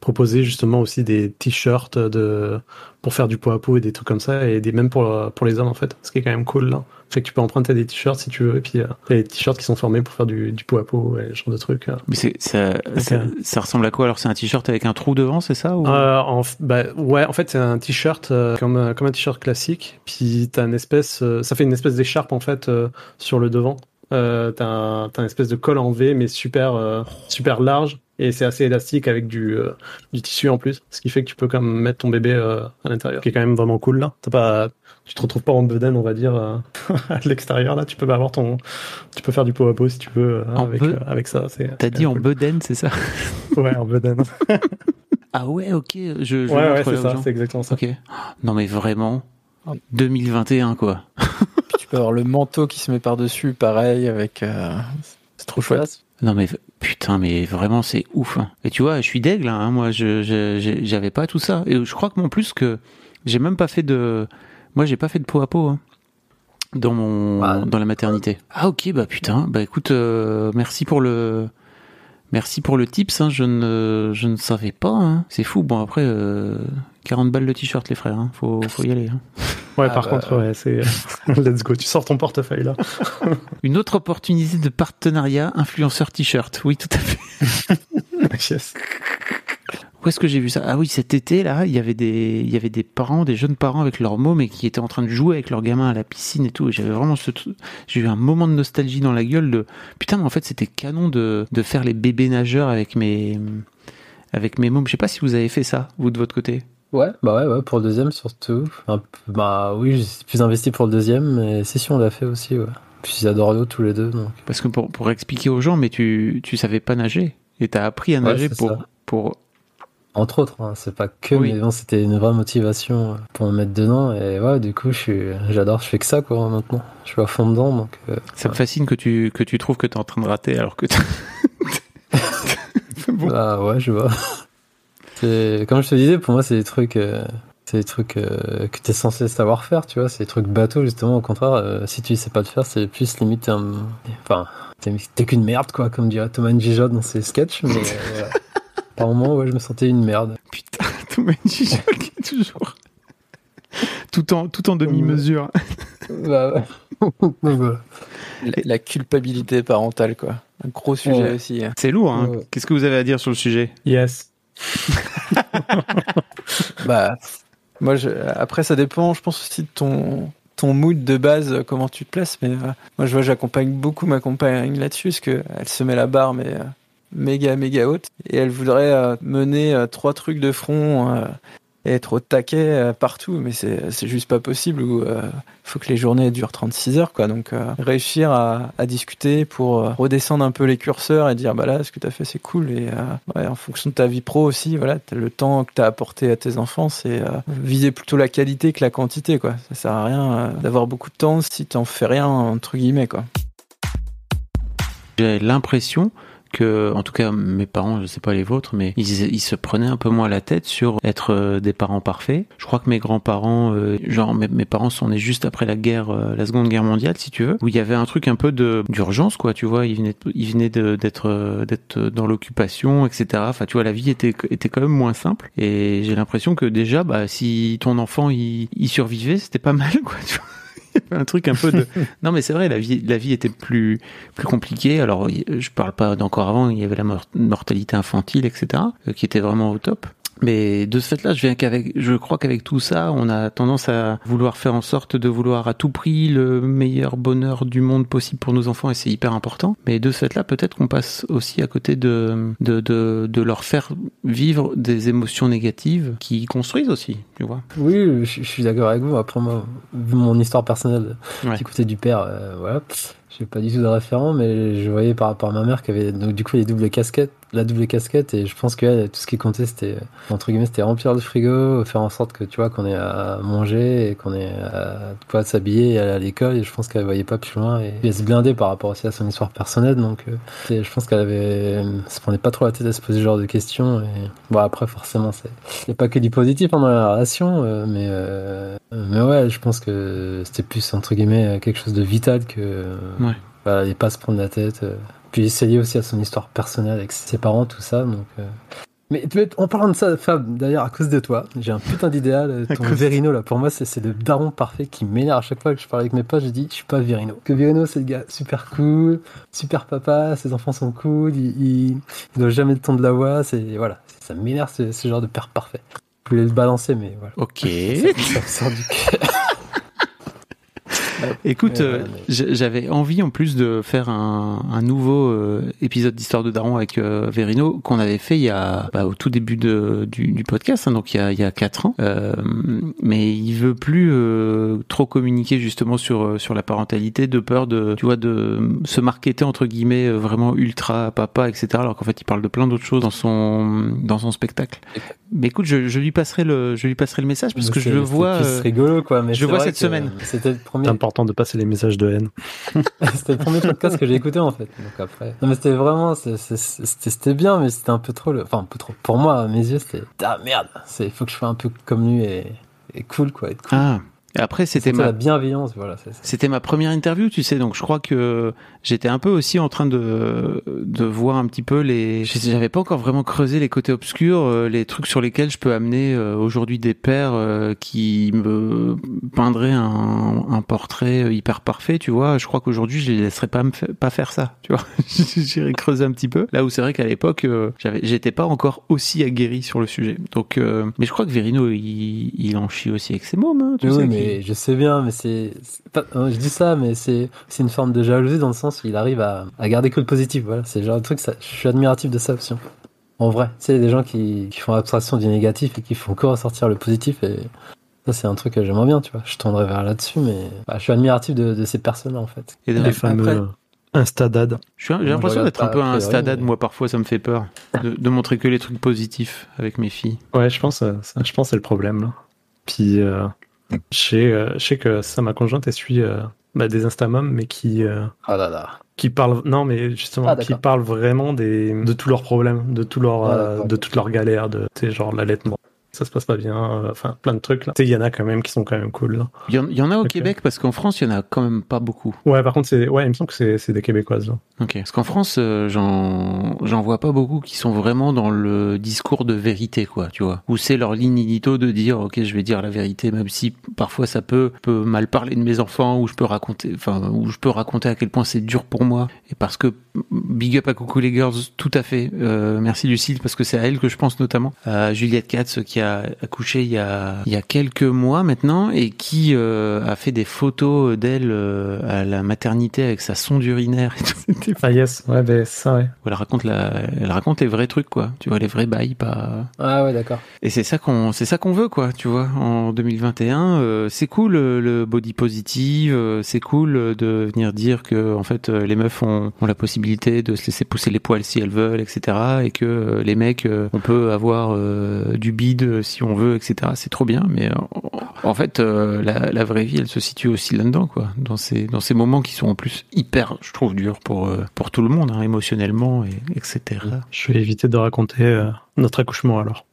Speaker 5: proposer justement aussi des t-shirts de pour faire du pot à pot et des trucs comme ça, et des même pour pour les hommes en fait, ce qui est quand même cool là. Fait que tu peux emprunter des t-shirts si tu veux, et puis euh, il y a des t-shirts qui sont formés pour faire du, du pot à pot et ce genre de trucs. euh.
Speaker 1: Mais c'est, ça, ça, ça ressemble à quoi? Alors, c'est un t-shirt avec un trou devant, c'est ça ou...
Speaker 5: Euh, en, bah, ouais, en fait, c'est un t-shirt euh, comme, un- comme un t-shirt classique. Puis t'as une espèce, euh, ça fait une espèce d'écharpe en fait euh, sur le devant. Euh, t'as un, t'as une espèce de col en V, mais super, euh, super large. Et c'est assez élastique avec du, euh, du tissu en plus. Ce qui fait que tu peux quand même mettre ton bébé euh, à l'intérieur. Ce qui est quand même vraiment cool là. T'as pas, tu te retrouves pas en bedaine, on va dire, euh, <laughs> à l'extérieur là. Tu peux avoir ton, tu peux faire du pot à pot si tu veux euh, avec,
Speaker 1: be-
Speaker 5: euh, avec ça. C'est,
Speaker 1: T'as dit en bedaine, c'est ça <laughs>
Speaker 5: Ouais, en bedaine. <laughs>
Speaker 1: Ah ouais, ok. Je, je
Speaker 5: ouais, ouais, c'est ça. C'est exactement ça.
Speaker 1: Ok. <gasps> Non, mais vraiment, 2021, quoi.
Speaker 2: Puis tu peux avoir le manteau qui se met par dessus, pareil avec. euh, c'est trop chouette.
Speaker 1: Non mais putain mais vraiment c'est ouf. hein. Et tu vois je suis d'aigle hein, moi je j'avais pas tout ça et je crois que en plus que j'ai même pas fait de moi j'ai pas fait de peau à peau. hein. dans mon
Speaker 3: Ah.
Speaker 1: dans la maternité. Ah ok bah putain bah écoute euh, merci pour le merci pour le tips hein, je ne je ne savais pas hein. c'est fou bon après euh, 40 balles le t-shirt les frères hein. faut faut y aller hein. <laughs>
Speaker 5: Ouais,
Speaker 2: Ah
Speaker 5: par
Speaker 2: bah.
Speaker 5: contre, ouais, c'est <laughs> let's go. Tu sors ton portefeuille là. <laughs>
Speaker 1: une autre opportunité de partenariat influenceur t-shirt oui tout à fait
Speaker 5: yes.
Speaker 1: Où est-ce que j'ai vu ça? Ah oui cet été là il y avait des il y avait des parents des jeunes parents avec leurs mômes et qui étaient en train de jouer avec leurs gamins à la piscine et tout et j'avais vraiment ce j'ai eu un moment de nostalgie dans la gueule de putain mais en fait c'était canon de de faire les bébés nageurs avec mes avec mes mômes je sais pas si vous avez fait ça vous de votre côté
Speaker 3: Ouais, bah ouais, ouais, pour le deuxième surtout. Un peu- bah oui, je suis plus investi pour le deuxième, mais si, si, on l'a fait aussi, ouais. Puis ils adorent l'eau tous les deux, donc.
Speaker 1: parce que pour pour expliquer aux gens mais tu tu savais pas nager et t'as appris à nager
Speaker 3: c'est
Speaker 1: pour
Speaker 3: ça.
Speaker 1: pour
Speaker 3: Entre autres, hein, c'est pas que,
Speaker 1: Oui.
Speaker 3: mais bon, c'était une vraie motivation euh, pour me mettre dedans, et ouais, du coup, j'adore, je fais que ça, quoi, maintenant. Je suis à fond dedans, donc. euh,
Speaker 1: ça me fascine que tu que tu trouves que t'es en train de rater alors que <laughs> bon.
Speaker 3: Bah ouais, je vois. Comme je te disais, pour moi, c'est des trucs, euh, c'est des trucs euh, que t'es censé savoir faire, tu vois. C'est des trucs bateaux, justement. Au contraire, si tu sais pas le faire, c'est plus limite un, enfin, t'es, qu'une merde, quoi, comme dirait Thomas Njija dans ses sketchs. Mais. <laughs> par moment, ouais, je me sentais une merde.
Speaker 1: Putain, <laughs> Thomas est toujours tout en tout en demi-mesure.
Speaker 3: Bah. <laughs>
Speaker 2: La, la culpabilité parentale, quoi. Un gros sujet
Speaker 3: Ouais.
Speaker 2: aussi. hein.
Speaker 1: C'est lourd. Hein.
Speaker 3: Ouais.
Speaker 1: Qu'est-ce que vous avez à dire sur le sujet?
Speaker 5: Yes. <laughs>
Speaker 2: Bah, moi, je, après, ça dépend, je pense aussi de ton, ton mood de base, comment tu te places. Mais euh, moi, je vois, j'accompagne beaucoup ma compagne là-dessus, parce que elle se met la barre, mais euh, méga, méga haute. Et elle voudrait euh, mener euh, trois trucs de front euh, et être au taquet partout, mais c'est juste pas possible. Euh, faut que les journées durent 36 heures, quoi. Donc, réussir à, discuter pour redescendre un peu les curseurs et dire, bah là, ce que t'as fait, c'est cool. Et en fonction de ta vie pro aussi, voilà, le temps que t'as apporté à tes enfants, c'est viser plutôt la qualité que la quantité, quoi. Ça sert à rien d'avoir beaucoup de temps si t'en fais rien, entre guillemets, quoi.
Speaker 1: J'ai l'impression que, en tout cas, mes parents, je sais pas les vôtres, mais ils, se prenaient un peu moins la tête sur être euh, des parents parfaits. Je crois que mes grands-parents, euh, genre mes, parents sont nés juste après la guerre, euh, la Seconde Guerre mondiale, si tu veux, où il y avait un truc un peu d'urgence, quoi. Tu vois, ils venaient, ils venaient d'être euh, d'être dans l'occupation, etc. Enfin, tu vois, la vie était était quand même moins simple. Et j'ai l'impression que déjà, bah, si ton enfant il, il survivait, c'était pas mal, quoi. Tu vois. <laughs> Un truc un peu de non mais c'est vrai la vie la vie était plus plus compliquée. Alors je parle pas d'encore avant il y avait la mor- mortalité infantile etc euh, qui était vraiment au top mais de ce fait-là, je viens qu'avec, je crois qu'avec tout ça, on a tendance à vouloir faire en sorte de vouloir à tout prix le meilleur bonheur du monde possible pour nos enfants et c'est hyper important. Mais de ce fait-là, peut-être qu'on passe aussi à côté de, de, de, de leur faire vivre des émotions négatives qui construisent aussi, tu vois.
Speaker 3: Oui, je, je suis d'accord avec vous. Après, moi, vu mon histoire personnelle,
Speaker 1: Ouais.
Speaker 3: du côté du père, euh, voilà. J'ai pas du tout de référent, mais je voyais par rapport à ma mère qui avait donc du coup les doubles casquettes, la double casquette, et je pense que tout ce qui comptait, c'était entre guillemets, c'était remplir le frigo, faire en sorte que tu vois qu'on ait à manger et qu'on ait à s'habiller et aller à l'école. Et je pense qu'elle voyait pas plus loin et elle se blindait par rapport aussi à son histoire personnelle. Donc, euh, je pense qu'elle avait, elle se prenait pas trop la tête à se poser ce genre de questions. Et bon, après, forcément, c'est a pas que du positif hein, dans la relation, euh, mais, euh, mais ouais, je pense que c'était plus, entre guillemets, quelque chose de vital que. euh,
Speaker 1: Ouais.
Speaker 3: Voilà, et pas se prendre la tête. Puis c'est lié aussi à son histoire personnelle avec ses parents, tout ça. Donc, euh. Mais veux- en parlant de ça, Fab, d'ailleurs, à cause de toi, j'ai un putain d'idéal. euh, Ton Verino, là, pour moi, c'est c'est le daron parfait qui m'énerve à chaque fois que je parle avec mes potes. Je dis, je suis pas Verino. Que Verino, c'est le gars super cool, super papa, ses enfants sont cool, il, il, il doit jamais le ton de la voix. C'est voilà, ça m'énerve ce, ce genre de père parfait. Je voulais le balancer, mais voilà.
Speaker 1: Ok. <laughs>
Speaker 3: Ça, ça me sort du cœur.
Speaker 1: Écoute, euh, j'avais envie en plus de faire un, un nouveau euh, épisode d'Histoire de Daron avec euh, Verino qu'on avait fait il y a bah, au tout début de, du, du podcast, hein, donc il y a il y a quatre ans. Euh, mais il veut plus euh, trop communiquer justement sur euh, sur la parentalité, de peur de tu vois de se marketer entre guillemets euh, vraiment ultra papa etc. Alors qu'en fait il parle de plein d'autres choses dans son dans son spectacle. Mais écoute, je, je lui passerai le je lui passerai le message parce que je
Speaker 3: C'est-
Speaker 1: le
Speaker 3: c'est
Speaker 1: vois. euh,
Speaker 3: rigolo, quoi. Mais
Speaker 1: je le
Speaker 3: c'est
Speaker 1: vois
Speaker 3: vrai
Speaker 1: cette
Speaker 3: que,
Speaker 1: semaine.
Speaker 3: C'était le
Speaker 5: C'est
Speaker 3: premier
Speaker 5: important de passer les messages de haine. <laughs>
Speaker 3: c'était le premier podcast que j'ai écouté en fait. Donc après. Non mais c'était vraiment, c'était c'était bien, mais c'était un peu trop, le... enfin un peu trop. Pour moi, à mes yeux, c'était ah merde. C'est, faut que je sois un peu comme lui et, et cool quoi, être cool.
Speaker 1: Ah, après, c'était ma
Speaker 3: la bienveillance, voilà.
Speaker 1: C'était ma première interview, tu sais, donc je crois que j'étais un peu aussi en train de, de voir un petit peu les... J'avais pas encore vraiment creusé les côtés obscurs, euh, les trucs sur lesquels je peux amener euh, aujourd'hui des pères euh, qui me peindraient un, un portrait hyper parfait, tu vois. Je crois qu'aujourd'hui, je les laisserais pas, me pas faire ça, tu vois. <laughs> J'irai creuser un petit peu. Là où c'est vrai qu'à l'époque, j'avais, j'étais pas encore aussi aguerri sur le sujet. Donc, euh, mais je crois que Verino, il, il en chie aussi avec ses mômes, hein, tu
Speaker 3: Oui,
Speaker 1: sais.
Speaker 3: mais je sais bien, mais c'est, c'est euh, je dis ça, mais c'est, c'est une forme de jalousie dans le sens où il arrive à, à garder que le positif, voilà. C'est le genre de truc, ça, je suis admiratif de ça aussi. En vrai, tu sais, il y a des gens qui, qui font abstraction du négatif et qui font que ressortir le positif et ça, c'est un truc que j'aimerais bien, tu vois. Je tendrais vers là-dessus, mais bah, je suis admiratif de, de ces personnes-là, en fait.
Speaker 1: Et
Speaker 5: Les
Speaker 1: d'ailleurs,
Speaker 5: fameux
Speaker 3: après-
Speaker 5: Instadad.
Speaker 1: J'ai l'impression d'être un peu
Speaker 3: a
Speaker 1: un
Speaker 3: priori,
Speaker 1: stadade,
Speaker 3: mais-
Speaker 1: moi parfois ça me fait peur de, de montrer que les trucs positifs avec mes filles.
Speaker 5: Ouais, je pense, euh, ça- je pense que c'est le problème. Là. Puis, euh, je, sais, euh, je sais que ça, ma conjointe, elle suit euh, bah, des Instamams, mais qui, euh,
Speaker 3: Ah là là.
Speaker 5: qui parlent, non, mais justement,
Speaker 3: Ah,
Speaker 5: qui parlent vraiment des, de tous leurs problèmes, de, tous leurs,
Speaker 3: Ah,
Speaker 5: euh, de toutes leurs galères, de, genre l'allaitement. Ça se passe pas bien, euh, enfin, plein de trucs là. Il y en a quand même qui sont quand même cool.
Speaker 1: Il y en, il y en a au. Québec parce qu'en France il y en a quand même pas beaucoup.
Speaker 5: Ouais, par contre, c'est, ouais, il me semble que c'est, c'est des Québécoises là.
Speaker 1: Ok. Parce qu'en France euh, j'en j'en vois pas beaucoup qui sont vraiment dans le discours de vérité quoi, tu vois. Où c'est leur ligne édito de dire ok je vais dire la vérité même si parfois ça peut peut mal parler de mes enfants ou je peux raconter enfin où je peux raconter à quel point c'est dur pour moi et parce que big up à coucou les girls tout à fait. Euh, merci Lucille parce que c'est à elle que je pense notamment à Juliette Katz qui a accouché il y a il y a quelques mois maintenant et qui euh, a fait des photos d'elle euh, à la maternité avec sa sonde urinaire et tout. <laughs>
Speaker 5: Ah yes, ouais, ben ça, ouais.
Speaker 1: où elle raconte la, elle raconte les vrais trucs quoi. Tu vois les vrais bails pas.
Speaker 3: Ah ouais, d'accord.
Speaker 1: Et c'est ça qu'on, c'est ça qu'on veut quoi. Tu vois en 2021, euh, c'est cool le body positive, euh, c'est cool de venir dire que en fait les meufs ont, ont la possibilité de se laisser pousser les poils si elles veulent, etc. Et que euh, les mecs, euh, on peut avoir euh, du bide euh, si on veut, etc. C'est trop bien, mais euh, en fait euh, la, la vraie vie, elle se situe aussi là-dedans quoi. Dans ces dans ces moments qui sont en plus hyper, je trouve durs pour euh, pour tout le monde, hein, émotionnellement et etc.
Speaker 5: Je vais éviter de raconter notre accouchement alors.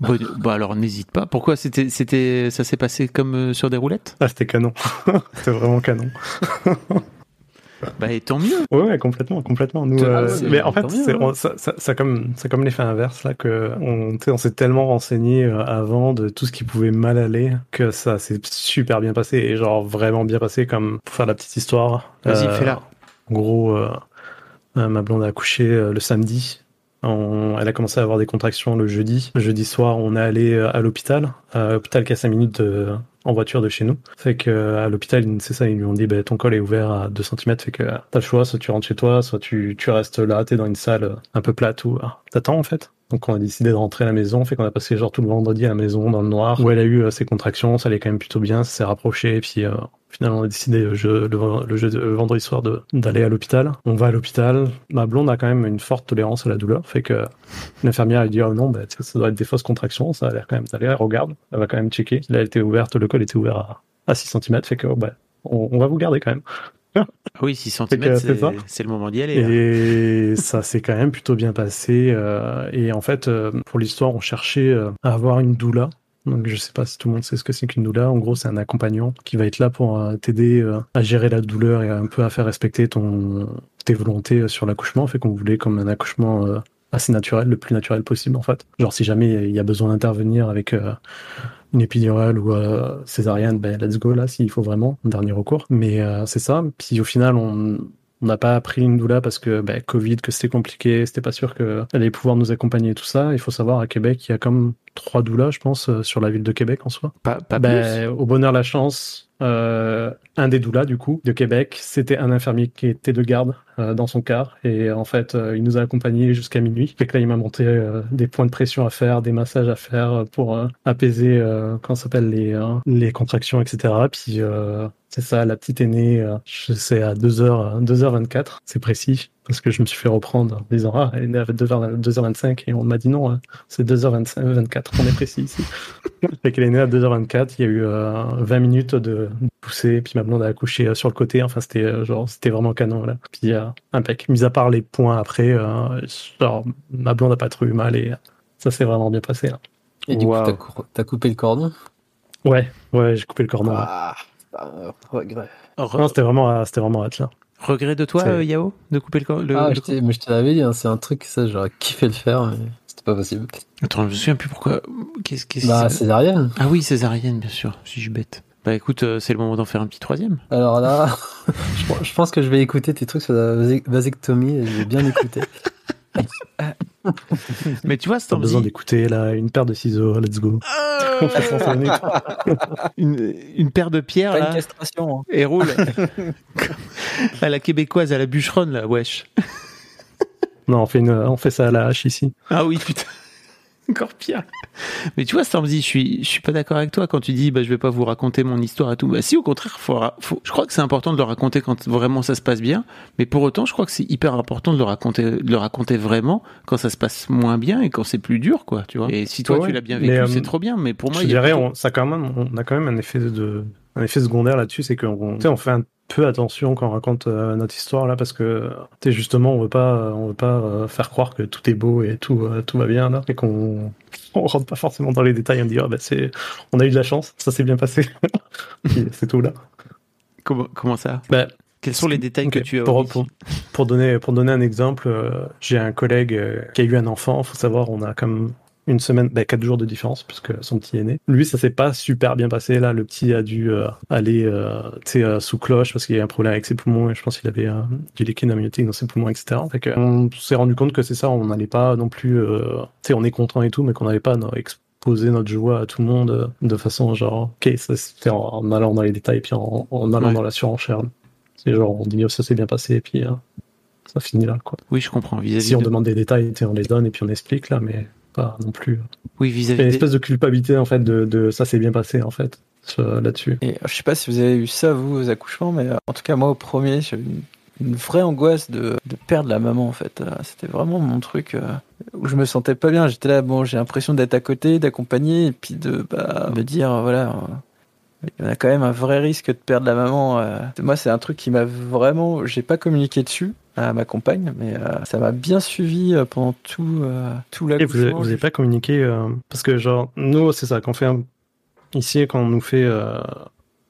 Speaker 1: Bon, bah alors n'hésite pas. Pourquoi c'était c'était ça s'est passé comme sur des roulettes?
Speaker 5: Ah, c'était canon. <laughs> c'était vraiment canon. <laughs> <laughs>
Speaker 1: Bah et tant mieux.
Speaker 5: Ouais, ouais, complètement, complètement. Nous,
Speaker 1: Ah,
Speaker 5: euh, mais en fait, c'est
Speaker 3: hein.
Speaker 5: on- ça, ça, ça comme, c'est comme l'effet inverse là que on, s'est tellement renseigné euh, avant de tout ce qui pouvait mal aller que ça s'est super bien passé et genre vraiment bien passé. Comme pour faire la petite histoire.
Speaker 1: Vas-y,
Speaker 5: euh,
Speaker 1: fais-la.
Speaker 5: En gros, euh, ma blonde a accouché euh, le samedi. On- elle a commencé à avoir des contractions le jeudi. Le jeudi soir, on est allé à l'hôpital, à l'hôpital qui est à 5 minutes de- en voiture de chez nous. Fait que euh, à l'hôpital, c'est ça, ils lui ont dit, bah, ton col est ouvert à 2 cm, fait que euh, t'as le choix, soit tu rentres chez toi, soit tu, tu restes là, t'es dans une salle euh, un peu plate ou t'attends en fait. Donc on a décidé de rentrer à la maison, fait qu'on a passé genre tout le vendredi à la maison dans le noir, où elle a eu ses contractions, ça allait quand même plutôt bien, ça s'est rapproché, et puis euh, finalement on a décidé le, jeu, le, le jeu de- le vendredi soir d'aller à l'hôpital. On va à l'hôpital, ma blonde a quand même une forte tolérance à la douleur, fait que l'infirmière elle dit oh non, bah, ça doit être des fausses contractions, ça a l'air quand même d'aller, elle regarde, elle va quand même checker. Là elle était ouverte, le col était ouvert à, à 6 cm, fait que oh, bah, on, on va vous garder quand même.
Speaker 1: Ah oui, 6 <laughs>
Speaker 5: Fait que,
Speaker 1: cm,
Speaker 5: c'est
Speaker 1: le moment d'y aller. là.
Speaker 5: Et ça s'est quand même plutôt bien passé. euh, et en fait, euh, pour l'histoire, on cherchait euh, à avoir une doula. Donc je sais pas si tout le monde sait ce que c'est qu'une doula. En gros, c'est un accompagnant qui va être là pour euh, t'aider euh, à gérer la douleur et un peu à faire respecter ton tes volontés euh, sur l'accouchement. Fait qu'on voulait comme un accouchement assez naturel, le plus naturel possible en fait. Genre si jamais il y a besoin d'intervenir avec une épidurale ou césarienne, ben let's go là s'il faut vraiment, dernier recours. Mais c'est ça. Puis au final, on on n'a pas pris une doula parce que ben, Covid, que c'était compliqué, c'était pas sûr qu'elle allait pouvoir nous accompagner et tout ça. Il faut savoir à Québec, il y a comme trois doulas, je pense, euh, sur la ville de Québec en soi.
Speaker 1: Pas, pas
Speaker 5: Ben, au bonheur la chance, euh, un des doulas du coup de Québec, c'était un infirmier qui était de garde euh, dans son car et en fait euh, il nous a accompagnés jusqu'à minuit. Que là il m'a monté euh, des points de pression à faire, des massages à faire pour euh, apaiser euh, ça s'appelle les euh, les contractions etc. Puis euh, c'est ça, la petite aînée, euh, je sais à 2h, 2h24, c'est précis, parce que je me suis fait reprendre en disant, ah, elle est née à 2h, 2h25, et on m'a dit non, hein, c'est 2h24, on est précis ici. <laughs> fait qu'elle est née à 2h24, il y a eu euh, 20 minutes de pousser, puis ma blonde a accouché euh, sur le côté, enfin c'était euh, genre, c'était vraiment canon, là. Puis euh, impec, mis à part les points après, euh, genre, ma blonde a pas trop eu mal, et ça s'est vraiment bien passé, là.
Speaker 3: Et du
Speaker 1: Wow.
Speaker 3: coup, t'as cou- t'as coupé le cordon?
Speaker 5: Ouais, ouais, j'ai coupé le corner.
Speaker 3: Ah, bah, regret.
Speaker 1: Re-
Speaker 5: Non, c'était vraiment, c'était vraiment hâte là.
Speaker 1: Regret de toi, euh, Yao, de couper le, le,
Speaker 3: Ah,
Speaker 1: le
Speaker 3: je t'ai- mais je te l'avais dit, hein, c'est un truc, ça, j'aurais kiffé le faire, mais c'était pas possible.
Speaker 1: Attends, je me souviens plus pourquoi. Qu'est-ce qu'est-ce
Speaker 3: Bah,
Speaker 1: que c'est
Speaker 3: césarienne.
Speaker 1: Ah oui, césarienne, bien sûr. Si je suis bête. Bah écoute, euh, c'est le moment d'en faire un petit troisième.
Speaker 3: Alors là, je, <laughs> pense- <laughs> je pense que je vais écouter tes trucs sur la vasec- vasectomie et je vais bien écouter. <laughs>
Speaker 1: Mais tu vois, c'est
Speaker 5: T'as besoin d'écouter là, une paire de ciseaux, let's go. <laughs> Minutes. <laughs>
Speaker 1: une, une paire de pierres
Speaker 2: une
Speaker 1: là,
Speaker 2: castration. hein.
Speaker 1: et roule. <laughs> à la québécoise, à la bûcheronne là, wesh.
Speaker 5: Non, on fait, une, on fait ça à la hache ici.
Speaker 1: Ah oui, putain. <laughs> Encore pire. Mais tu vois, Stormzy, je suis, je suis pas d'accord avec toi quand tu dis, bah, je vais pas vous raconter mon histoire et tout. Bah, si, au contraire, faut, ra- faut- je crois que c'est important de le raconter quand vraiment ça se passe bien. Mais pour autant, je crois que c'est hyper important de le raconter, de le raconter vraiment quand ça se passe moins bien et quand c'est plus dur, quoi, tu vois. Et si toi,
Speaker 5: Ouais,
Speaker 1: tu l'as bien vécu,
Speaker 5: euh,
Speaker 1: c'est trop bien. Mais pour moi,
Speaker 5: je
Speaker 1: il y a
Speaker 5: dirais,
Speaker 1: plutôt-
Speaker 5: on, ça quand même, on a quand même un effet de, un effet secondaire là-dessus, c'est qu'on, on fait un peu attention quand on raconte euh, notre histoire là, parce que, sais, justement, on veut pas, on veut pas euh, faire croire que tout est beau et tout, euh, tout va bien là, et qu'on, <laughs> on rentre pas forcément dans les détails, on dit, ah, bah, c'est, on a eu de la chance, ça s'est bien passé, <laughs> c'est tout là.
Speaker 1: comment, comment ça?
Speaker 5: Bah,
Speaker 1: Quels sont les détails que tu as
Speaker 5: pour,
Speaker 1: omis
Speaker 5: pour, pour donner pour donner un exemple, euh, j'ai un collègue euh, qui a eu un enfant. Faut savoir, on a comme une semaine, bah, quatre jours de différence puisque son petit est né. Lui, ça s'est pas super bien passé. Là, le petit a dû euh, aller euh, euh, sous cloche parce qu'il y a un problème avec ses poumons et je pense qu'il avait euh, du liquide amniotique dans ses poumons, etc. Fait que, on s'est rendu compte que c'est ça. On n'allait pas non plus, euh, tu sais, on est content et tout, mais qu'on n'allait pas non, exposer notre joie à tout le monde de façon genre, ok, ça c'était en, en allant dans les détails et puis en, en allant
Speaker 1: Ouais.
Speaker 5: dans la surenchère. C'est genre, on dit, oh, ça s'est bien passé, et puis ça finit là, quoi.
Speaker 1: Oui, je comprends. Vis-à-vis
Speaker 5: Si on
Speaker 1: de-
Speaker 5: demande des détails, on les donne, et puis on explique, là, mais pas non plus.
Speaker 1: Oui,
Speaker 5: Il y a
Speaker 1: vis-à-vis
Speaker 5: une
Speaker 1: des-
Speaker 5: espèce de culpabilité, en fait, de, de ça s'est bien passé, en fait, là-dessus.
Speaker 2: Et je sais pas si vous avez eu ça, vous, aux accouchements, mais euh, en tout cas, moi, au premier, j'avais une, une vraie angoisse de, de perdre la maman, en fait. Euh, C'était vraiment mon truc euh, où je me sentais pas bien. J'étais là, bon, j'ai l'impression d'être à côté, d'accompagner, et puis de bah, me dire, voilà, il y en a quand même un vrai risque de perdre la maman. Moi, c'est un truc qui m'a vraiment. J'ai pas communiqué dessus à ma compagne, mais euh, ça m'a bien suivi euh, pendant tout, euh, tout
Speaker 5: Et vous avez,
Speaker 2: l'accouchement.
Speaker 5: vous avez pas communiqué, euh, parce que, genre, nous, c'est ça, qu'on fait un- ici, quand on nous fait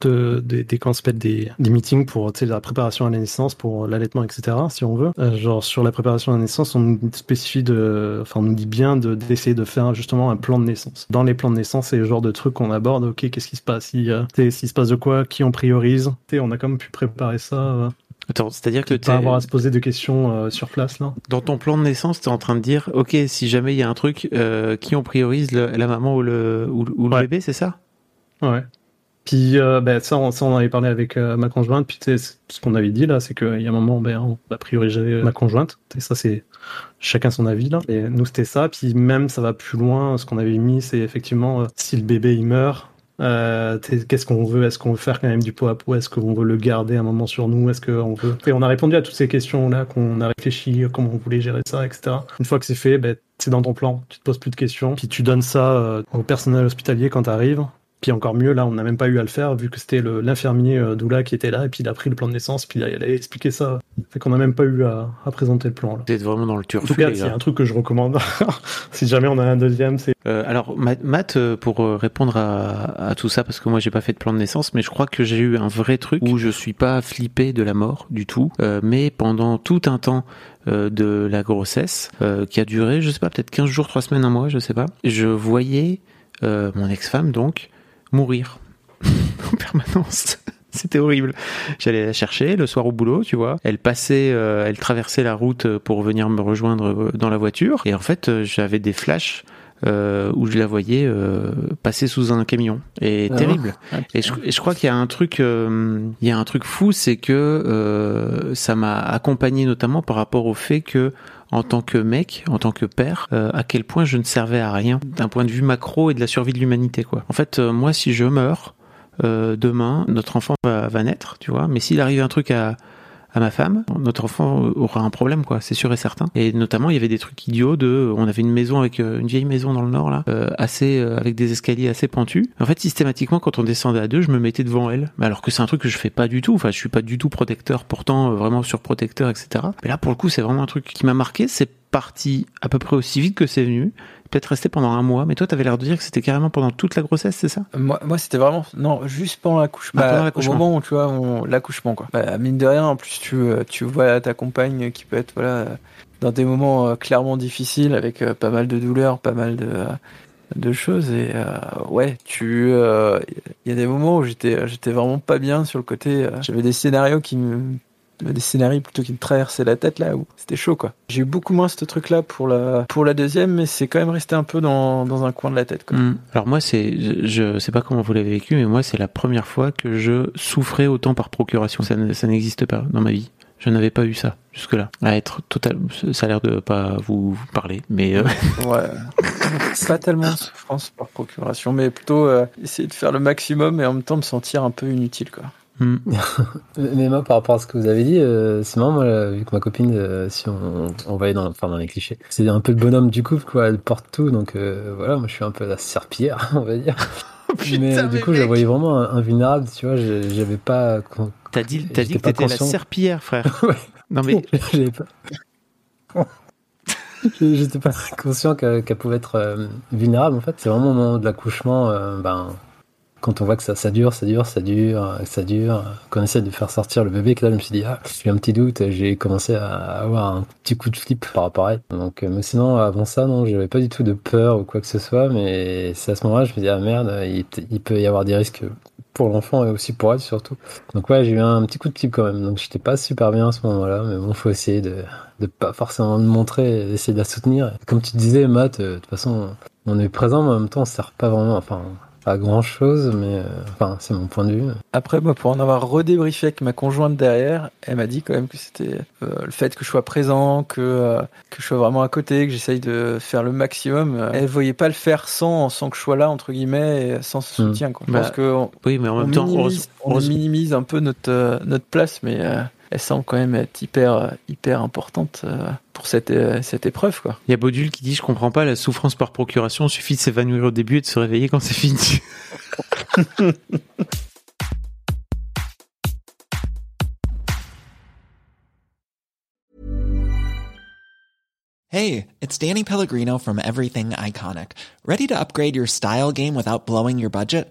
Speaker 5: de, des, quand on se fait des, des meetings pour la préparation à la naissance, pour l'allaitement, etc., si on veut, euh, genre, sur la préparation à la naissance, on nous spécifie de, enfin, on nous dit bien de, d'essayer de faire justement un plan de naissance. Dans les plans de naissance, c'est le genre de truc qu'on aborde, ok, qu'est-ce qui se passe, si, euh, s'il se passe de quoi, qui on priorise, on a quand même pu préparer ça, euh,
Speaker 1: Attends, c'est-à-dire que
Speaker 5: pas
Speaker 1: t'es-
Speaker 5: avoir à se poser de questions euh, sur place, là.
Speaker 1: dans ton plan de naissance, tu es en train de dire, ok, si jamais il y a un truc, euh, qui on priorise, le- la maman ou le, ou, ou le
Speaker 5: Ouais.
Speaker 1: bébé, c'est ça?
Speaker 5: Ouais. Puis euh, ben, ça, on, ça, on avait parlé avec euh, ma conjointe. Puis tu ce qu'on avait dit là, c'est qu'il y a un moment, ben, on va prioriser ma conjointe. Et ça, c'est chacun son avis là. Et nous, c'était ça. Puis même, ça va plus loin. Ce qu'on avait mis, c'est effectivement si le bébé il meurt. Euh, qu'est-ce qu'on veut? Est-ce qu'on veut faire quand même du pot à pot Est-ce qu'on veut le garder un moment sur nous? Est-ce qu'on veut? On a répondu à toutes ces questions là, qu'on a réfléchi, comment on voulait gérer ça, etc. Une fois que c'est fait, ben, c'est dans ton plan. Tu te poses plus de questions. Puis tu donnes ça euh, au personnel hospitalier quand t'arrives. Puis encore mieux, là, on n'a même pas eu à le faire, vu que c'était l'infirmier euh, Doula qui était là, et puis il a pris le plan de naissance, puis il a, il a expliqué ça. Fait qu'on n'a même pas eu à, à présenter le plan.
Speaker 1: Vous êtes vraiment dans le
Speaker 5: En tout cas, c'est un truc que je recommande. <laughs> si jamais on a un deuxième, c'est
Speaker 1: Euh, alors, Ma- Matt, euh, pour répondre à, à tout ça, parce que moi j'ai pas fait de plan de naissance, mais je crois que j'ai eu un vrai truc où je suis pas flippé de la mort du tout, euh, mais pendant tout un temps de la grossesse, euh, qui a duré, je sais pas, peut-être 15 jours, 3 semaines, un mois, je sais pas, je voyais euh, mon ex-femme donc mourir <laughs> en permanence. <laughs> C'était horrible. J'allais la chercher le soir au boulot, tu vois. Elle passait, euh, elle traversait la route pour venir me rejoindre euh, dans la voiture. Et en fait, euh, j'avais des flashs euh, où je la voyais euh, passer sous un camion. Et
Speaker 3: Ah
Speaker 1: terrible.
Speaker 2: Ah,
Speaker 1: Et je, et je crois qu'il y a un truc, euh, il y a un truc fou, c'est que euh, ça m'a accompagné notamment par rapport au fait que, en tant que mec, en tant que père, euh, à quel point je ne servais à rien d'un point de vue macro et de la survie de l'humanité, quoi. En fait, euh, moi, si je meurs euh, demain, notre enfant va, va naître, tu vois. Mais s'il arrive un truc à à ma femme, notre enfant aura un problème, quoi, c'est sûr et certain. Et notamment, il y avait des trucs idiots de, on avait une maison avec euh, une vieille maison dans le nord là, euh, assez euh, avec des escaliers assez pentus. En fait, systématiquement, quand on descendait à deux, je me mettais devant elle, alors que c'est un truc que je fais pas du tout. Enfin, je suis pas du tout protecteur, pourtant euh, vraiment surprotecteur, etc. Mais là, pour le coup, c'est vraiment un truc qui m'a marqué. C'est parti à peu près aussi vite que c'est venu, peut-être resté pendant un mois, mais toi, tu avais l'air de dire que c'était carrément pendant toute la grossesse, c'est ça?
Speaker 2: Moi, moi c'était vraiment. Non, juste pendant l'accouchement.
Speaker 1: Ah,
Speaker 2: Bah,
Speaker 1: l'accouchement.
Speaker 2: Au moment où tu vois, on- l'accouchement, quoi. Bah, mine de rien, en plus, tu, euh, tu vois ta compagne qui peut être, voilà, dans des moments euh, clairement difficiles, avec euh, pas mal de douleurs, pas mal de. euh, de choses et ouais tu il y a des moments où j'étais j'étais vraiment pas bien sur le côté j'avais des scénarios qui me des scénarios plutôt qui me traversaient la tête là où c'était chaud quoi j'ai eu beaucoup moins ce truc là pour la pour la deuxième mais c'est quand même resté un peu dans, dans un coin de la tête quoi.
Speaker 1: Mm. Alors moi, c'est, je, je sais pas comment vous l'avez vécu, mais moi, c'est la première fois que je souffrais autant par procuration. Ça, ne- ça n'existe pas dans ma vie. Je n'avais pas eu ça jusque-là. À être total, ça a l'air de pas vous vous parler, mais euh, <laughs>
Speaker 2: Ouais. <laughs> pas tellement souffrance par procuration, mais plutôt euh, essayer de faire le maximum et en même temps me sentir un peu inutile, quoi.
Speaker 1: Mm. <laughs>
Speaker 3: Mais moi, par rapport à ce que vous avez dit, euh, c'est marrant, moi, là, vu que ma copine, euh, si on, on va aller dans, enfin, dans les clichés, c'est un peu le bonhomme du couple, quoi. Elle porte tout, donc euh, voilà, moi, je suis un peu la serpillière, <laughs> on va dire. <laughs> mais du coup, je la voyais vraiment invulnérable, tu vois. je- J'avais pas.
Speaker 1: t'as dit, t'as dit que t'étais la serpillière, frère.
Speaker 3: Ouais.
Speaker 1: Non mais
Speaker 3: J'avais pas. J'étais pas conscient qu'elle pouvait être euh, vulnérable en fait. C'est vraiment au moment de l'accouchement, euh, ben, quand on voit que ça, ça dure, ça dure, ça dure, ça dure, qu'on essaie de faire sortir le bébé, que là je me suis dit, ah, j'ai un petit doute, j'ai commencé à avoir un petit coup de flip par rapport à elle. Donc, euh, mais sinon, avant ça, non, j'avais pas du tout de peur ou quoi que ce soit, mais c'est à ce moment-là, je me dis, ah merde, il, peut y avoir des risques pour l'enfant et aussi pour elle surtout. Donc ouais, j'ai eu un petit coup de flip quand même. Donc j'étais pas super bien à ce moment-là, mais bon, faut essayer de de pas forcément le montrer, d'essayer de la soutenir. Comme tu disais, Matt, euh, de toute façon, on est présent, mais en même temps, on sert pas vraiment, enfin, pas grand chose, mais euh, enfin, c'est mon point de vue.
Speaker 2: Après, moi, pour en avoir redébriefé avec ma conjointe derrière, elle m'a dit quand même que c'était euh, le fait que je sois présent, que, euh, que je sois vraiment à côté, que j'essaye de faire le maximum. euh, Elle voyait pas le faire sans, sans que je sois là, entre guillemets, et sans ce
Speaker 3: Hmm.
Speaker 2: soutien. Quoi. Je
Speaker 1: Bah, oui, mais en
Speaker 2: on
Speaker 1: même temps,
Speaker 2: minimise, on minimise un peu notre, euh, notre place, mais euh, elle semble quand même être hyper, hyper importante euh, pour cette, euh, cette épreuve. Quoi.
Speaker 1: il y a Bodule qui dit je comprends pas la souffrance par procuration. Suffit de s'évanouir au début et de se réveiller quand c'est fini. <laughs>
Speaker 6: Hey, it's Danny Pellegrino from Everything Iconic. Ready to upgrade your style game without blowing your budget?